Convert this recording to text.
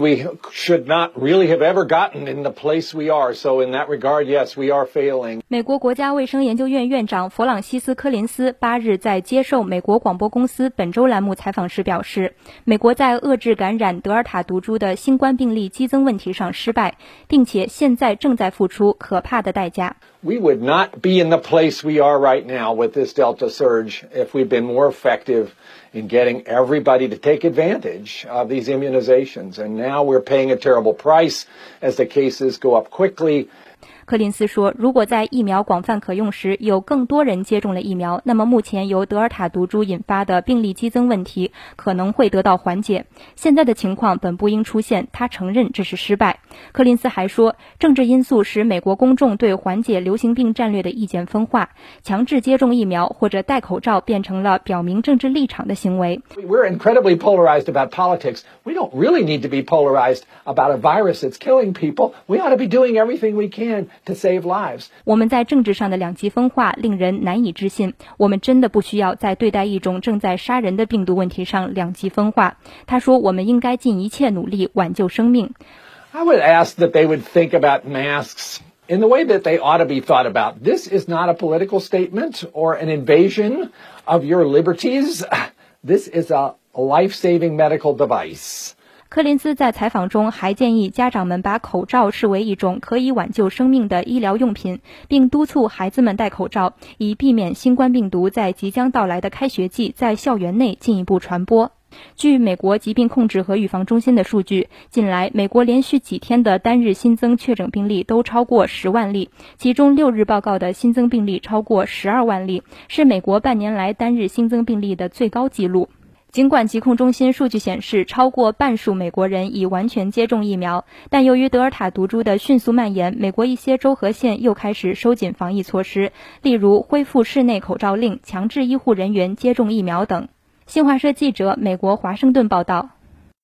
We should not really have ever gotten in the place we are. So in that regard, yes, we are failing. 美国国家卫生研究院院长弗朗西斯·科林斯八日在接受美国广播公司本周栏目采访时表示，美国在遏制感染德尔塔毒株的新冠病例激增问题上失败，并且现在正在付出可怕的代价。We would not be in the place we are right now with this Delta surge if we'd been more effective in getting everybody to take advantage of these immunizations. And now we're paying a terrible price as the cases go up quickly. 柯林斯说，如果在疫苗广泛可用时，有更多人接种了疫苗，那么目前由德尔塔毒株引发的病例激增问题可能会得到缓解。现在的情况本不应出现，他承认这是失败。 柯林斯还说，政治因素使美国公众对缓解流行病战略的意见分化，强制接种疫苗或者戴口罩变成了表明政治立场的行为。We're incredibly polarized about politics. We don't really need to be polarized about a virus that's killing people. We ought to be doing everything we can. to save lives。我们在政治上的两极分化令人难以置信。我们真的不需要在对待一种正在杀人的病毒问题上两极分化。他说，我们应该尽一切努力挽救生命。I would ask that they would think about masks in the way that they ought to be thought about. This is not a political statement or an invasion of your liberties. This is a life-saving medical device. 柯林斯在采访中还建议家长们把口罩视为一种可以挽救生命的医疗用品，并督促孩子们戴口罩，以避免新冠病毒在即将到来的开学季在校园内进一步传播。据美国疾病控制和预防中心的数据，近来美国连续几天的单日新增确诊病例都超过十万例，其中六日报告的新增病例超过十二万例，是美国半年来单日新增病例的最高纪录。尽管疾控中心数据显示，超过半数美国人已完全接种疫苗，但由于德尔塔毒株的迅速蔓延，美国一些州和县又开始收紧防疫措施，例如恢复室内口罩令、强制医护人员接种疫苗等。新华社记者美国华盛顿报道。